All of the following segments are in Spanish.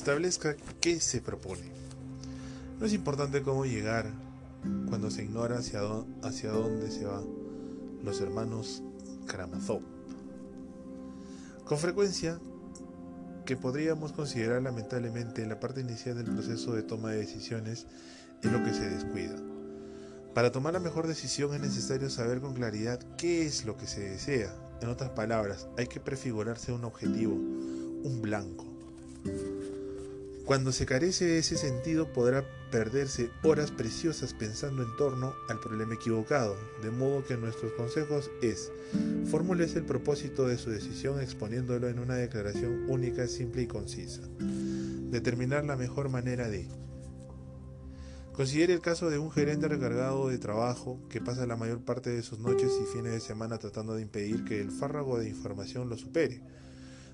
Establezca qué se propone. No es importante cómo llegar cuando se ignora hacia, dónde se va. Los hermanos Karamazov. Con frecuencia, que podríamos considerar lamentablemente la parte inicial del proceso de toma de decisiones es lo que se descuida. Para tomar la mejor decisión es necesario saber con claridad qué es lo que se desea. En otras palabras, hay que prefigurarse un objetivo, un blanco. Cuando se carece de ese sentido podrá perderse horas preciosas pensando en torno al problema equivocado, de modo que nuestros consejos es, formúlese el propósito de su decisión exponiéndolo en una declaración única, simple y concisa. Determinar la mejor manera de. Considere el caso de un gerente recargado de trabajo que pasa la mayor parte de sus noches y fines de semana tratando de impedir que el fárrago de información lo supere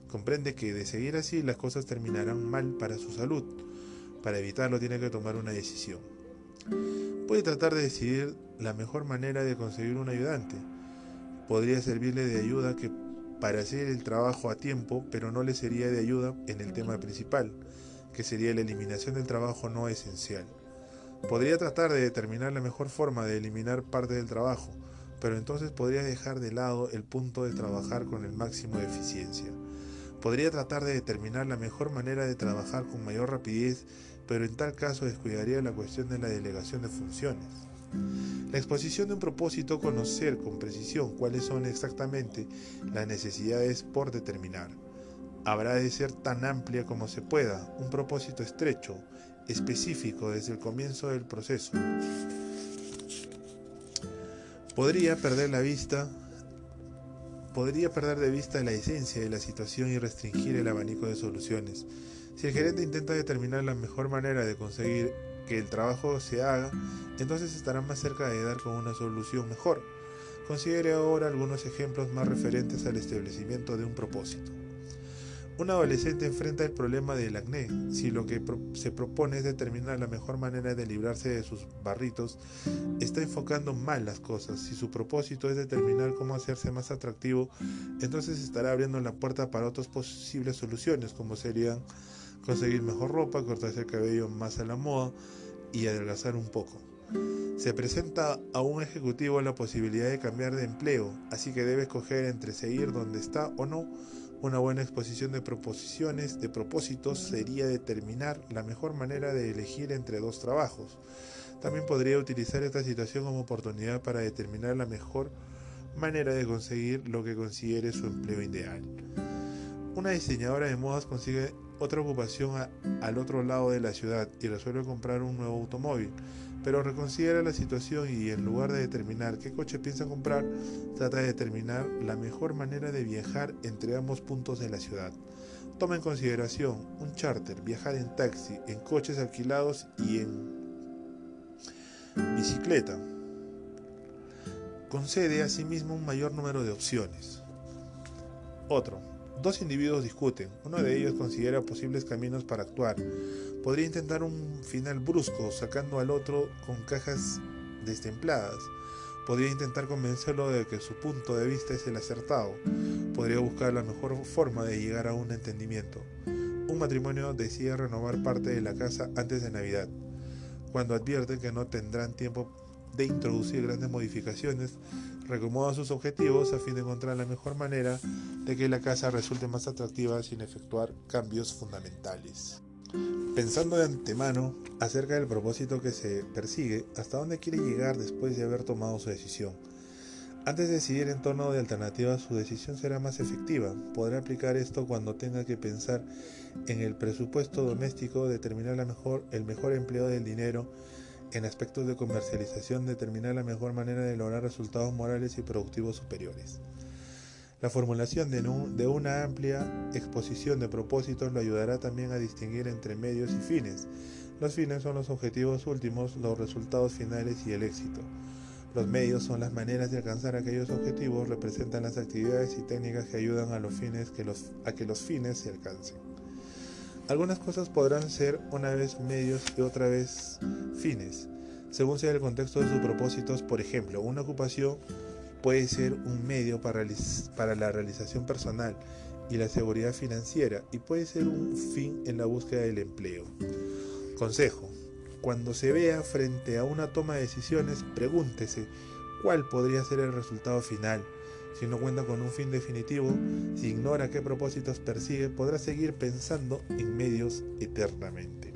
Comprende que de seguir así las cosas terminarán mal para su salud. Para evitarlo tiene que tomar una decisión. Puede tratar de decidir la mejor manera de conseguir un ayudante. Podría servirle de ayuda que para hacer el trabajo a tiempo, pero no le sería de ayuda en el tema principal, que sería la eliminación del trabajo no esencial. Podría tratar de determinar la mejor forma de eliminar parte del trabajo, pero entonces podría dejar de lado el punto de trabajar con el máximo de eficiencia. Podría tratar de determinar la mejor manera de trabajar con mayor rapidez, pero en tal caso descuidaría la cuestión de la delegación de funciones. La exposición de un propósito, conocer con precisión cuáles son exactamente las necesidades por determinar. Habrá de ser tan amplia como se pueda, un propósito estrecho, específico desde el comienzo del proceso. Podría perder la vista podría perder de vista la esencia de la situación y restringir el abanico de soluciones. Si el gerente intenta determinar la mejor manera de conseguir que el trabajo se haga, entonces estará más cerca de dar con una solución mejor. Considere ahora algunos ejemplos más referentes al establecimiento de un propósito. Un adolescente enfrenta el problema del acné. Si lo que se propone es determinar la mejor manera de librarse de sus barritos, está enfocando mal las cosas. Si su propósito es determinar cómo hacerse más atractivo, entonces estará abriendo la puerta para otras posibles soluciones, como serían conseguir mejor ropa, cortarse el cabello más a la moda y adelgazar un poco. Se presenta a un ejecutivo la posibilidad de cambiar de empleo, así que debe escoger entre seguir donde está o no una buena exposición de proposiciones, de propósitos, sería determinar la mejor manera de elegir entre dos trabajos. También podría utilizar esta situación como oportunidad para determinar la mejor manera de conseguir lo que considere su empleo ideal. Una diseñadora de modas consigue otra ocupación al otro lado de la ciudad y resuelve comprar un nuevo automóvil pero reconsidera la situación y en lugar de determinar qué coche piensa comprar, trata de determinar la mejor manera de viajar entre ambos puntos de la ciudad. Toma en consideración un charter, viajar en taxi, en coches alquilados y en bicicleta. Concede asimismo un mayor número de opciones. Otro. Dos individuos discuten. Uno de ellos considera posibles caminos para actuar podría intentar un final brusco sacando al otro con cajas destempladas. Podría intentar convencerlo de que su punto de vista es el acertado. Podría buscar la mejor forma de llegar a un entendimiento. Un matrimonio decide renovar parte de la casa antes de Navidad. Cuando advierten que no tendrán tiempo de introducir grandes modificaciones, recomodan sus objetivos a fin de encontrar la mejor manera de que la casa resulte más atractiva sin efectuar cambios fundamentales pensando de antemano acerca del propósito que se persigue, hasta dónde quiere llegar después de haber tomado su decisión. Antes de decidir en torno de alternativas, su decisión será más efectiva. Podrá aplicar esto cuando tenga que pensar en el presupuesto doméstico, determinar la mejor, el mejor empleo del dinero, en aspectos de comercialización, determinar la mejor manera de lograr resultados morales y productivos superiores. La formulación de, una amplia exposición de propósitos lo ayudará también a distinguir entre medios y fines. Los fines son los objetivos últimos, los resultados finales y el éxito. Los medios son las maneras de alcanzar aquellos objetivos, representan las actividades y técnicas que ayudan a, los fines a que los fines se alcancen. Algunas cosas podrán ser una vez medios y otra vez fines, según sea el contexto de sus propósitos. Por ejemplo, una ocupación puede ser un medio para, la realización personal y la seguridad financiera y puede ser un fin en la búsqueda del empleo. Consejo. Cuando se vea frente a una toma de decisiones, pregúntese cuál podría ser el resultado final. Si no cuenta con un fin definitivo, si ignora qué propósitos persigue, podrá seguir pensando en medios eternamente.